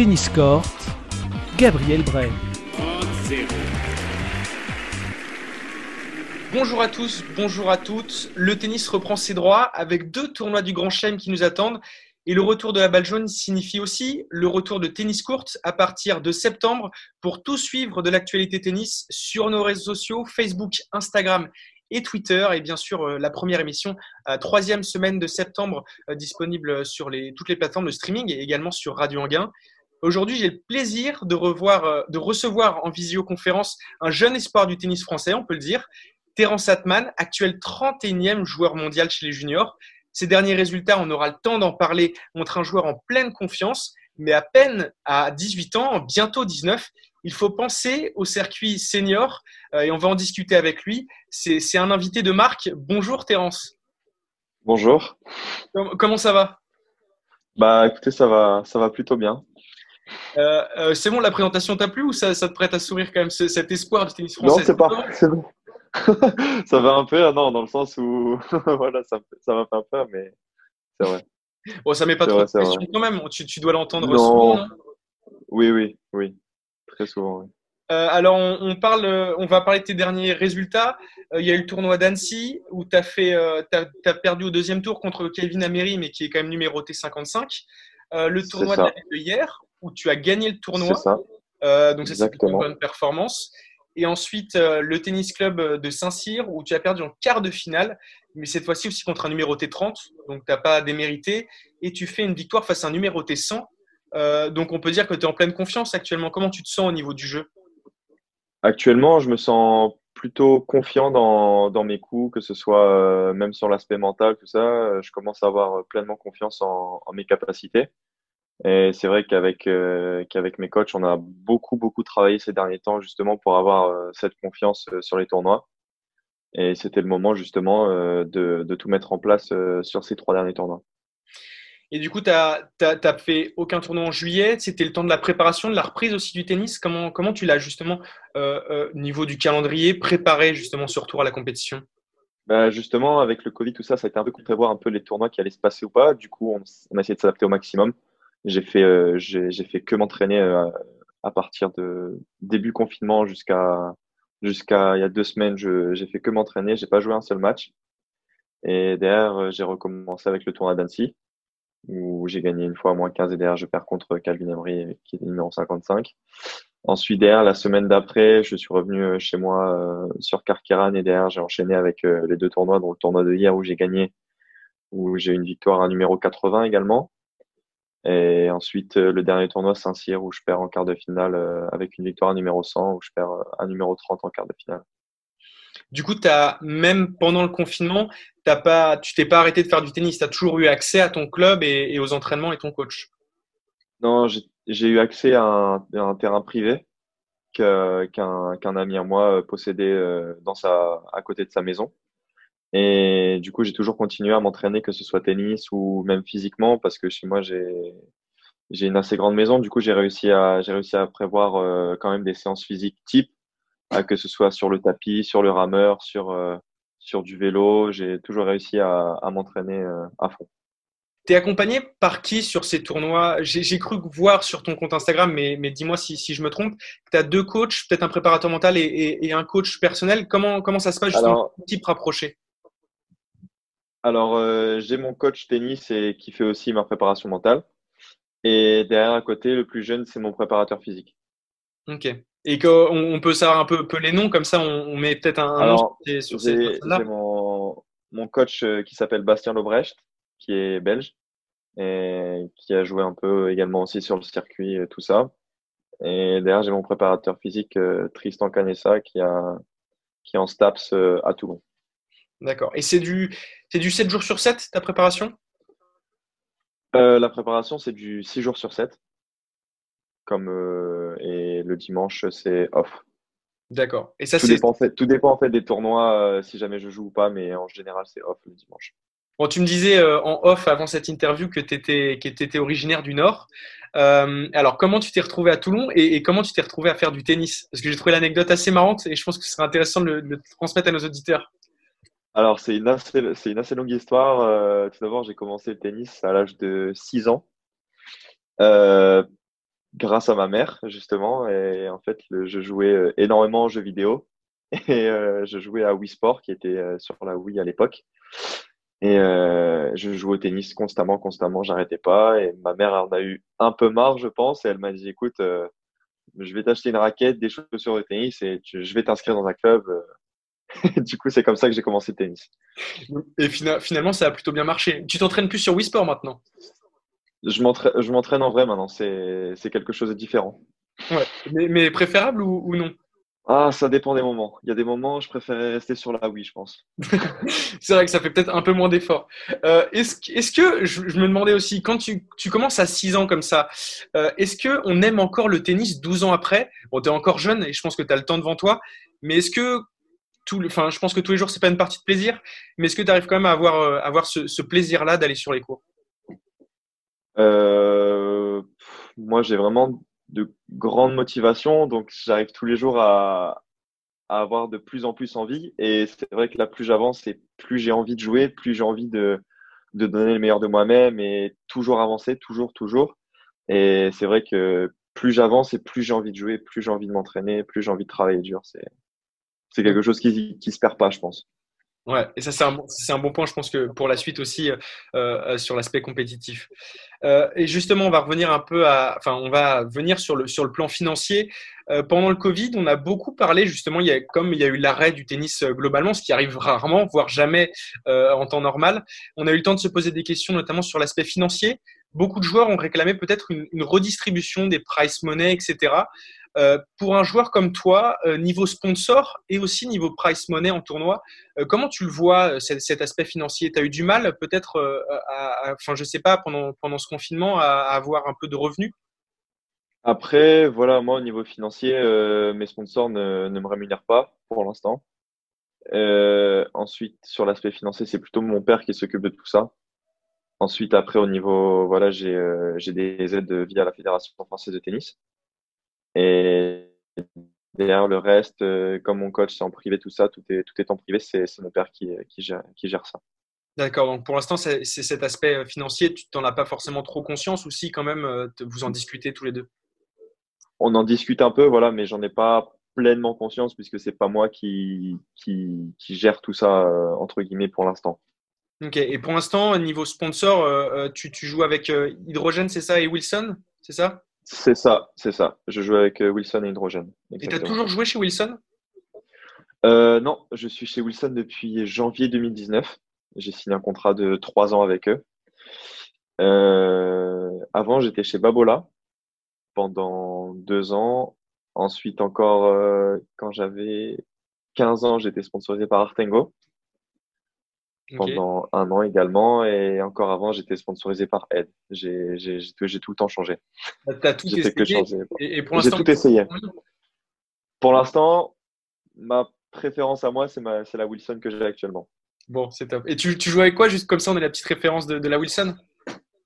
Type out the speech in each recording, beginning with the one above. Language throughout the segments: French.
Tennis Court, Gabriel Bray. Bonjour à tous, bonjour à toutes. Le tennis reprend ses droits avec deux tournois du Grand Chelem qui nous attendent. Et le retour de la balle jaune signifie aussi le retour de tennis court à partir de septembre pour tout suivre de l'actualité tennis sur nos réseaux sociaux, Facebook, Instagram et Twitter. Et bien sûr, euh, la première émission, troisième semaine de septembre, euh, disponible sur toutes les plateformes de streaming et également sur Radio Anguin. Aujourd'hui, j'ai le plaisir de, revoir, de recevoir en visioconférence un jeune espoir du tennis français, on peut le dire, Terence Atman, actuel 31e joueur mondial chez les juniors. Ces derniers résultats, on aura le temps d'en parler, montrent un joueur en pleine confiance, mais à peine à 18 ans, bientôt 19, il faut penser au circuit senior euh, et on va en discuter avec lui. C'est un invité de marque. Bonjour Terence. Bonjour. Comment ça va? Bah écoutez, ça va, ça va plutôt bien. Euh, euh, c'est bon, la présentation t'a plu ou ça, te prête à sourire quand même cet espoir du tennis français Non, c'est pas. C'est bon. ça va un peu, hein, non, dans le sens où voilà, ça, ça m'a fait un peu, mais c'est vrai. Bon, ça met pas trop de pression quand même. Tu, tu dois l'entendre souvent. Non oui, oui, oui, très souvent. Oui. Euh, alors, on, parle, on va parler de tes derniers résultats. Euh, il y a eu le tournoi d'Annecy où tu as, euh, as, perdu au deuxième tour contre Kevin Amery, mais qui est quand même numéroté 55. le tournoi de hier où tu as gagné le tournoi. Ça. donc, ça, c'est une bonne performance. Et ensuite, le tennis club de Saint-Cyr où tu as perdu en quart de finale, mais cette fois-ci aussi contre un numéroté 30, donc tu n'as pas démérité. Et tu fais une victoire face à un numéroté 100. donc, on peut dire que tu es en pleine confiance actuellement. Comment tu te sens au niveau du jeu? Actuellement, je me sens plutôt confiant dans, dans mes coups, que ce soit euh, même sur l'aspect mental, tout ça. Euh, je commence à avoir pleinement confiance en, en mes capacités. Et c'est vrai qu'avec euh, qu'avec mes coachs, on a beaucoup beaucoup travaillé ces derniers temps justement pour avoir cette confiance sur les tournois. Et c'était le moment justement de, de tout mettre en place sur ces trois derniers tournois. Et du coup, tu n'as fait aucun tournoi en juillet. C'était le temps de la préparation, de la reprise aussi du tennis. Comment, comment tu l'as justement, euh, euh, niveau du calendrier, préparé justement ce retour à la compétition? Bah Justement, avec le Covid, tout ça, ça a été un peu pour prévoir un peu les tournois qui allaient se passer ou pas. Du coup, on, a essayé de s'adapter au maximum. J'ai fait, euh, j'ai fait que m'entraîner euh, à partir de début confinement jusqu'à jusqu'à il y a deux semaines. J'ai fait que m'entraîner. J'ai pas joué un seul match. Et derrière, j'ai recommencé avec le tournoi d'Annecy où j'ai gagné une fois à moins 15 et derrière je perds contre Calvin Emery qui est numéro 55. Ensuite derrière la semaine d'après je suis revenu euh, chez moi euh, sur Carqueran et derrière j'ai enchaîné avec euh, les deux tournois dont le tournoi de hier où j'ai gagné où j'ai une victoire à numéro 80 également. Et ensuite le dernier tournoi Saint-Cyr où je perds en quart de finale avec une victoire à numéro 100 où je perds à numéro 30 en quart de finale. Du coup, as, même pendant le confinement, as pas, tu t'es pas arrêté de faire du tennis. Tu as toujours eu accès à ton club et, aux entraînements et ton coach. Non, j'ai eu accès à un, terrain privé qu'un ami à moi euh, possédait euh, dans sa, à côté de sa maison. Et du coup, j'ai toujours continué à m'entraîner, que ce soit tennis ou même physiquement, parce que chez moi, j'ai j'ai une assez grande maison. Du coup, j'ai réussi à j'ai réussi à prévoir euh, quand même des séances physiques type que ce soit sur le tapis, sur le rameur, sur, euh, sur du vélo. J'ai toujours réussi à, à m'entraîner euh, à fond. Tu es accompagné par qui sur ces tournois? J'ai cru voir sur ton compte Instagram, mais, mais dis-moi si, si, je me trompe, que tu as deux coachs, peut-être un préparateur mental et, et, un coach personnel. Comment, comment ça se passe justement type rapproché Alors, euh, j'ai mon coach tennis et qui fait aussi ma préparation mentale. Et derrière à côté, le plus jeune, c'est mon préparateur physique. Ok. Et qu'on peut savoir un peu, peu, les noms, comme ça on, met peut-être un, Alors, nom sur ces J'ai mon, mon coach euh, qui s'appelle Bastien Lobrecht, qui est belge, et qui a joué un peu également aussi sur le circuit et tout ça. Et derrière, j'ai mon préparateur physique euh, Tristan Canessa qui, a, qui est en STAPS à Toulon. D'accord. Et c'est du, du 7 jours sur 7, ta préparation? La préparation, c'est du 6 jours sur 7 comme euh, et le dimanche c'est off. D'accord. Et ça tout dépend, tout dépend en fait des tournois euh, si jamais je joue ou pas, mais en général c'est off le dimanche. Bon, tu me disais euh, en off avant cette interview que tu étais, étais, originaire du Nord. alors, comment tu t'es retrouvé à Toulon et, comment tu t'es retrouvé à faire du tennis? Parce que j'ai trouvé l'anecdote assez marrante et je pense que ce serait intéressant de le, transmettre à nos auditeurs. Alors, c'est une, assez, une assez longue histoire. tout d'abord, j'ai commencé le tennis à l'âge de 6 ans. grâce à ma mère, justement. Et en fait, je jouais énormément aux jeux vidéo. Et je jouais à Wii Sport, qui était sur la Wii à l'époque. Et je jouais au tennis constamment, constamment, j'arrêtais pas. Et ma mère en a eu un peu marre, je pense. Et elle m'a dit, écoute, je vais t'acheter une raquette, des chaussures de tennis et je vais t'inscrire dans un club. du coup, c'est comme ça que j'ai commencé le tennis. Et finalement, ça a plutôt bien marché. Tu t'entraînes plus sur Wii Sport maintenant? Je m'entraîne en vrai maintenant. C'est quelque chose de différent. Ouais. Mais, préférable ou, non? Ah, ça dépend des moments. Il y a des moments, où je préférais rester sur la Wii, je pense. c'est vrai que ça fait peut-être un peu moins d'efforts. Euh, est-ce, que, je, me demandais aussi, quand tu, commences à 6 ans comme ça, euh, est-ce qu'on aime encore le tennis 12 ans après? Bon, tu es encore jeune et je pense que tu as le temps devant toi, mais est-ce que enfin, je pense que tous les jours, c'est pas une partie de plaisir, mais est-ce que tu arrives quand même à avoir, euh, avoir ce, plaisir-là d'aller sur les cours? Euh, Moi, j'ai vraiment de grandes motivations, donc j'arrive tous les jours à, avoir de plus en plus envie. Et c'est vrai que là, plus j'avance et plus j'ai envie de jouer, plus j'ai envie de, donner le meilleur de moi-même et toujours avancer, toujours, toujours. Et c'est vrai que plus j'avance et plus j'ai envie de jouer, plus j'ai envie de m'entraîner, plus j'ai envie de travailler dur. C'est c'est quelque chose qui qui se perd pas, je pense. Ouais, et ça c'est un, bon point, je pense que pour la suite aussi euh, euh, sur l'aspect compétitif. Euh, et justement, on va revenir un peu à, enfin, on va venir sur le sur le plan financier. pendant le Covid, on a beaucoup parlé justement, il y a, comme il y a eu l'arrêt du tennis globalement, ce qui arrive rarement, voire jamais en temps normal. On a eu le temps de se poser des questions, notamment sur l'aspect financier. Beaucoup de joueurs ont réclamé peut-être une, une redistribution des price money, etc. Euh, pour un joueur comme toi, euh, niveau sponsor et aussi niveau price money en tournoi, euh, comment tu le vois cet, aspect financier? Tu as eu du mal peut-être, enfin je sais pas, pendant, pendant ce confinement à, avoir un peu de revenus? Après, voilà, moi au niveau financier, mes sponsors ne, me rémunèrent pas pour l'instant. ensuite, sur l'aspect financier, c'est plutôt mon père qui s'occupe de tout ça. Ensuite, après, au niveau, voilà, j'ai des aides via la Fédération française de tennis. Et derrière le reste, euh, comme mon coach c'est en privé, tout ça, tout est, tout est en privé, c'est mon père qui, qui, gère, qui gère ça. D'accord, donc pour l'instant, c'est cet aspect euh, financier, tu n'en as pas forcément trop conscience ou si quand même euh, vous en discutez tous les deux? On en discute un peu, voilà, mais j'en ai pas pleinement conscience puisque c'est pas moi qui, qui, qui, gère tout ça, entre guillemets, pour l'instant. Ok, et pour l'instant, niveau sponsor, tu, tu, joues avec Hydrogène, c'est ça, et Wilson, c'est ça? C'est ça, c'est ça. Je joue avec euh, Wilson et Hydrogène. Et tu as toujours joué chez Wilson? Euh, Non, je suis chez Wilson depuis janvier 2019. J'ai signé un contrat de trois ans avec eux. Euh, avant, j'étais chez Babola pendant deux ans. Ensuite, encore, quand j'avais 15 ans, j'étais sponsorisé par Artengo pendant un an également. Et encore avant, j'étais sponsorisé par Ed. J'ai tout le temps changé. T'as tout essayé que changer. Et, pour J'ai tout essayé. Pour l'instant, ma préférence à moi, c'est la Wilson que j'ai actuellement. Bon, c'est top. Et tu, tu, joues avec quoi Juste comme ça, on a la petite référence de, de la Wilson?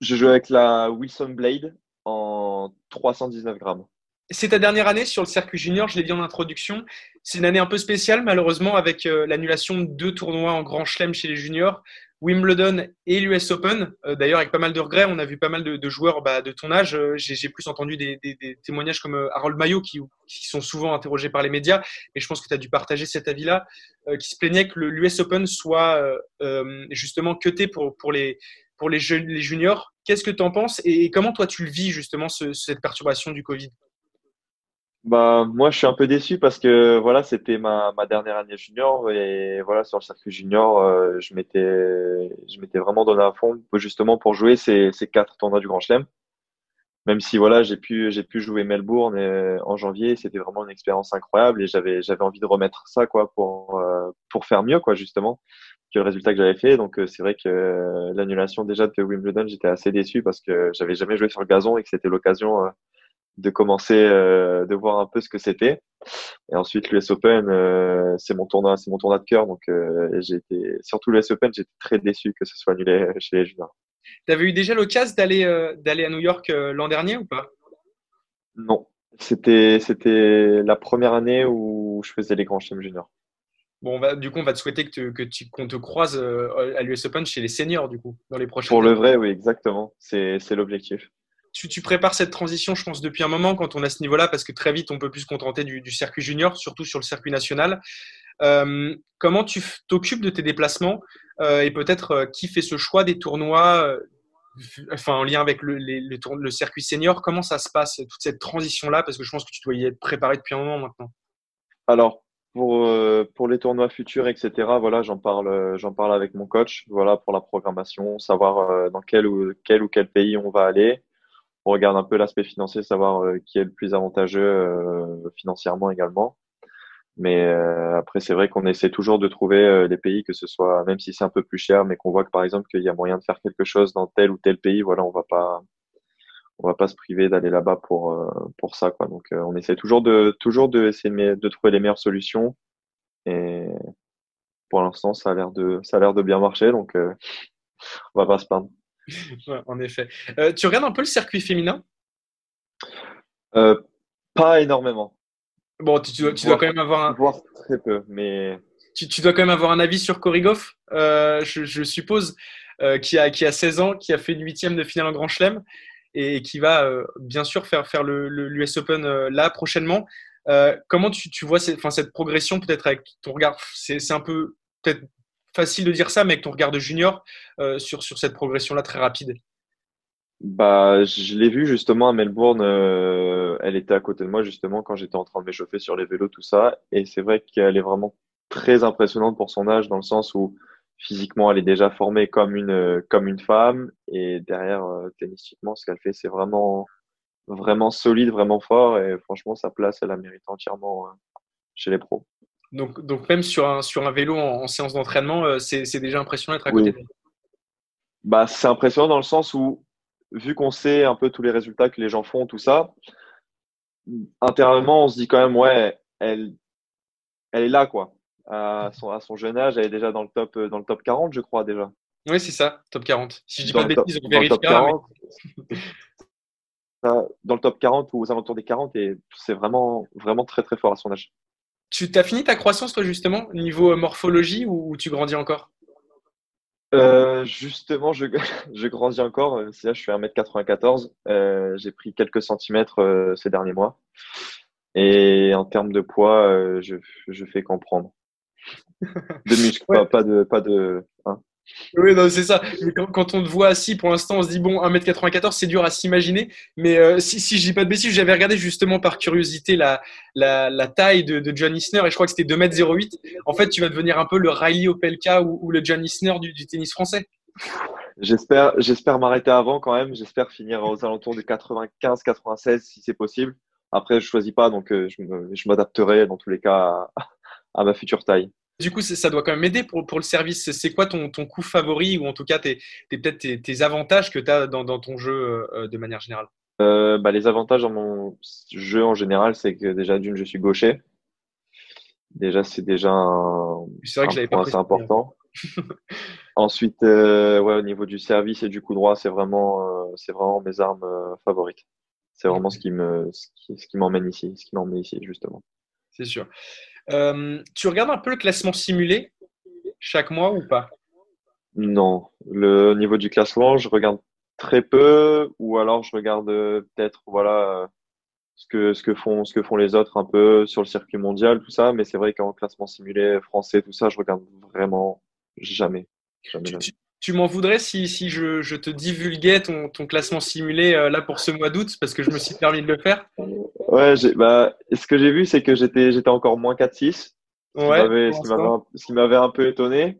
Je joue avec la Wilson Blade en 319 grammes. C'est ta dernière année sur le circuit junior, je l'ai dit en introduction. C'est une année un peu spéciale, malheureusement, avec euh, l'annulation de deux tournois en Grand Chelem chez les juniors, Wimbledon et l'US Open. Euh, d'ailleurs, avec pas mal de regrets, on a vu pas mal de, joueurs bah, de ton âge. Euh, j'ai plus entendu des, témoignages comme Harold Maillot, qui, sont souvent interrogés par les médias, et je pense que tu as dû partager cet avis-là, qui se plaignait que l'US Open soit justement cuté pour, les, pour les, les juniors. Qu'est-ce que tu en penses et, comment toi tu le vis justement cette perturbation du Covid? Bah, moi, je suis un peu déçu parce que voilà, c'était ma, ma dernière année junior et voilà, sur le circuit junior, euh, je m'étais, je m'étais vraiment donné à fond justement pour jouer ces, ces quatre tournois du Grand Chelem. Même si voilà, j'ai pu, j'ai pu jouer Melbourne et, en janvier, c'était vraiment une expérience incroyable et j'avais, j'avais envie de remettre ça quoi pour, euh, pour faire mieux quoi justement que le résultat que j'avais fait. Donc euh, c'est vrai que l'annulation déjà de Wimbledon, j'étais assez déçu parce que j'avais jamais joué sur le gazon et que c'était l'occasion de commencer euh, de voir un peu ce que c'était. Et ensuite l'US Open, euh, c'est mon tournoi, c'est mon tournoi de cœur. Donc euh, j'ai été surtout l'US Open, j'étais très déçu que ce soit annulé chez les juniors. Tu avais eu déjà l'occasion d'aller d'aller à New York l'an dernier ou pas? Non, c'était c'était la première année où je faisais les grands chelems juniors. Bon, du coup, on va te souhaiter que, que tu, qu'on te croise à l'US Open chez les seniors, du coup, dans les prochaines Pour le vrai, oui, exactement. C'est, c'est l'objectif. Tu, prépares cette transition, je pense, depuis un moment quand on a ce niveau-là, parce que très vite, on peut plus se contenter du, circuit junior, surtout sur le circuit national. Euh, comment tu t'occupes de tes déplacements euh, et peut-être euh, qui fait ce choix des tournois en lien avec le, le, circuit senior? Comment ça se passe, toute cette transition-là? Parce que je pense que tu dois y être préparé depuis un moment maintenant. Alors, pour, pour les tournois futurs, etc., voilà, j'en parle, j'en parle avec mon coach, voilà, pour la programmation, savoir dans quel ou, quel ou quel pays on va aller. On regarde un peu l'aspect financier, savoir qui est le plus avantageux financièrement également. Mais euh, après, c'est vrai qu'on essaie toujours de trouver euh, des pays, que ce soit, même si c'est un peu plus cher, mais qu'on voit que par exemple qu'il y a moyen de faire quelque chose dans tel ou tel pays, voilà, on va pas, on va pas se priver d'aller là-bas pour euh, pour ça, quoi. Donc, on essaie toujours de toujours de essayer de trouver les meilleures solutions. Et pour l'instant, ça a l'air de ça a l'air de bien marcher, donc on va pas se plaindre. En effet. tu regardes un peu le circuit féminin? Pas énormément. Bon, tu, dois, quand même avoir un. Voir très peu, mais. Tu, dois quand même avoir un avis sur Korigov, euh, je, suppose, euh, qui, a, qui a 16 ans, qui a fait une huitième de finale en Grand Chelem et, qui va euh, bien sûr faire, faire le, l'US Open là prochainement. comment tu, tu vois cette, cette progression peut-être avec ton regard? C'est, un peu peut-être facile de dire ça, mais avec ton regard de junior sur, sur cette progression-là très rapide. Bah, je l'ai vu justement à Melbourne. Euh, elle était à côté de moi justement quand j'étais en train de m'échauffer sur les vélos, tout ça. Et c'est vrai qu'elle est vraiment très impressionnante pour son âge dans le sens où physiquement elle est déjà formée comme une comme une femme et derrière euh, tennistiquement ce qu'elle fait c'est vraiment vraiment solide, vraiment fort et franchement sa place elle la mérite entièrement euh, chez les pros. Donc donc même sur un sur un vélo en, séance d'entraînement, euh, c'est c'est déjà impressionnant d'être à côté d'elle. Bah c'est impressionnant dans le sens où vu qu'on sait un peu tous les résultats que les gens font, tout ça, intérieurement, on se dit quand même, ouais, elle, elle est là, quoi. À son, à son jeune âge, elle est déjà dans le top, dans le top 40, je crois, déjà. Oui, c'est ça, top 40. Si je dis pas de bêtises, on vérifiera. Dans le top 40 ou aux alentours des 40, et c'est vraiment, vraiment très, très fort à son âge. Tu as fini ta croissance, toi, justement, niveau morphologie, ou tu grandis encore? Euh, justement, je, je, grandis encore. Euh, là, je suis 1m94. Euh, j'ai pris quelques centimètres euh, ces derniers mois. Et en termes de poids, euh, je, je fais comprendre. De muscles, pas, de. Pas de hein. Oui, c'est ça. Quand, on te voit assis, pour l'instant, on se dit, bon, 1m94, c'est dur à s'imaginer. Mais euh, si, si je dis pas de bêtises, j'avais regardé justement par curiosité la, la, taille de, de, John Isner et je crois que c'était 2m08. En fait, tu vas devenir un peu le Riley Opelka ou, le John Isner du, tennis français. J'espère, j'espère m'arrêter avant quand même. J'espère finir aux alentours de 95-96 si c'est possible. Après, je choisis pas, donc euh, je m'adapterai dans tous les cas à ma future taille. Du coup, ça doit quand même aider pour, pour le service. C'est quoi ton, ton coup favori ou en tout cas tes, peut-être tes, avantages que tu as dans, dans, ton jeu euh, de manière générale? Euh, bah, Les avantages dans mon jeu en général, c'est que déjà d'une, je suis gaucher. Déjà, c'est déjà un, vrai que point assez important. Ensuite, euh, ouais, au niveau du service et du coup droit, c'est vraiment, c'est vraiment mes armes favorites. C'est vraiment ce qui me, ce qui, ce qui m'emmène ici, ce qui m'emmène ici justement. C'est sûr. Euh, tu regardes un peu le classement simulé chaque mois ou pas? Non. Le niveau du classement, je regarde très peu ou alors je regarde euh, peut-être voilà ce que ce que font ce que font les autres un peu sur le circuit mondial tout ça. Mais c'est vrai qu'en classement simulé français tout ça je regarde vraiment jamais, jamais, jamais. tu m'en voudrais si, si je, je, te divulguais ton, ton classement simulé euh, là pour ce mois d'août parce que je me suis permis de le faire? Ouais, bah, ce que j'ai vu, c'est que j'étais, j'étais encore moins 4-6. Ouais, ce qui m'avait un peu étonné.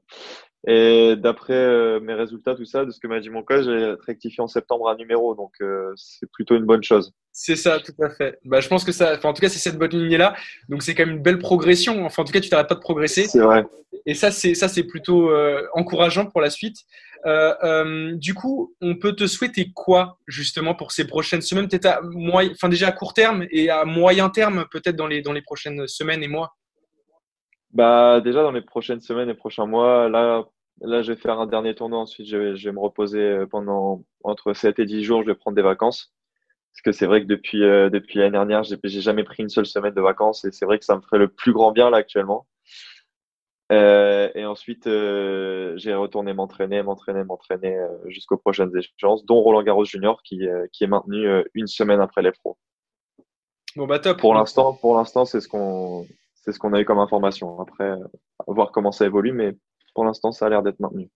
Et d'après euh, mes résultats, tout ça, de ce que m'a dit mon coach, j'ai rectifié en septembre un numéro, donc euh, c'est plutôt une bonne chose. C'est ça, tout à fait. Bah, je pense que ça, en tout cas, c'est cette bonne lignée-là. Donc c'est quand même une belle progression. Enfin, en tout cas, tu t'arrêtes pas de progresser. C'est vrai. Et ça, c'est ça, c'est plutôt euh, encourageant pour la suite. du coup, on peut te souhaiter quoi justement pour ces prochaines semaines, peut-être à moyen, enfin déjà à court terme et à moyen terme, peut-être dans les dans les prochaines semaines et mois? Bah déjà dans les prochaines semaines et prochains mois, là Là, je vais faire un dernier tournoi. Ensuite, je vais, je vais me reposer euh, pendant entre 7 et 10 jours. Je vais prendre des vacances. Parce que c'est vrai que depuis, euh, depuis l'année dernière, j'ai, j'ai jamais pris une seule semaine de vacances. Et c'est vrai que ça me ferait le plus grand bien là actuellement. Euh, et ensuite, euh, j'ai retourné m'entraîner, m'entraîner, m'entraîner euh, jusqu'aux prochaines échéances, dont Roland Garros Junior qui, qui est maintenu une semaine après les pros. Bon bah top. Pour l'instant, pour l'instant, c'est ce qu'on c'est ce qu'on a eu comme information. Après, voir comment ça évolue, mais pour l'instant, ça a l'air d'être maintenu.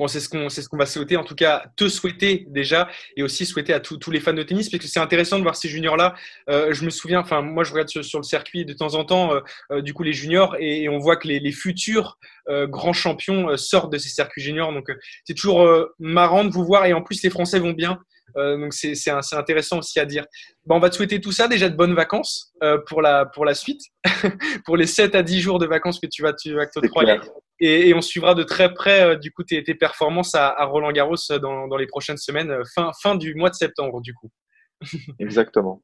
Bon, c'est ce qu'on ce qu'on va souhaiter, en tout cas te souhaiter déjà, et aussi souhaiter à tous les fans de tennis, parce que c'est intéressant de voir ces juniors là. Euh, je me souviens, enfin moi je regarde sur, le circuit de temps en temps, euh, euh, du coup les juniors, et, on voit que les, les futurs grands champions sortent de ces circuits juniors, donc c'est toujours marrant de vous voir, et en plus les Français vont bien. Donc c'est intéressant aussi à dire. Bon, on va te souhaiter tout ça, déjà de bonnes vacances pour, la, pour la suite, pour les 7 à 10 jours de vacances que tu vas, tu vas t'octroyer. Et, et, on suivra de très près euh, du coup tes, tes performances à, à, Roland Garros dans, dans les prochaines semaines, fin, fin du mois de septembre du coup. Exactement.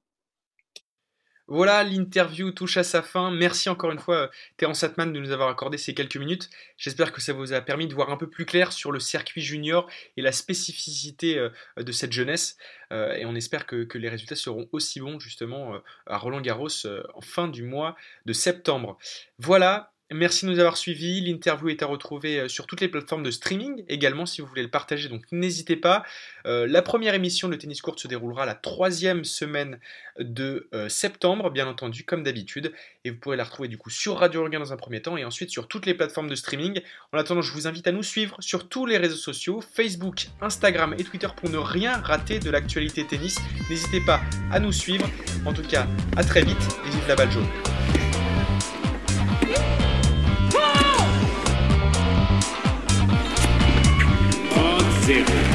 Voilà, l'interview touche à sa fin. Merci encore une fois, Terence Atman, de nous avoir accordé ces quelques minutes. J'espère que ça vous a permis de voir un peu plus clair sur le circuit junior et la spécificité euh, de cette jeunesse. Euh, et on espère que, les résultats seront aussi bons justement euh, à Roland Garros en fin du mois de septembre. Voilà, Merci de nous avoir suivis. L'interview est à retrouver euh, sur toutes les plateformes de streaming également si vous voulez le partager, donc n'hésitez pas. Euh, la première émission de Tennis Court se déroulera la troisième semaine de euh, septembre, bien entendu, comme d'habitude. Et vous pourrez la retrouver du coup sur Radio Regain dans un premier temps et ensuite sur toutes les plateformes de streaming. En attendant, je vous invite à nous suivre sur tous les réseaux sociaux, Facebook, Instagram et Twitter pour ne rien rater de l'actualité tennis. N'hésitez pas à nous suivre. En tout cas, à très vite et vive la balle jaune. Zero.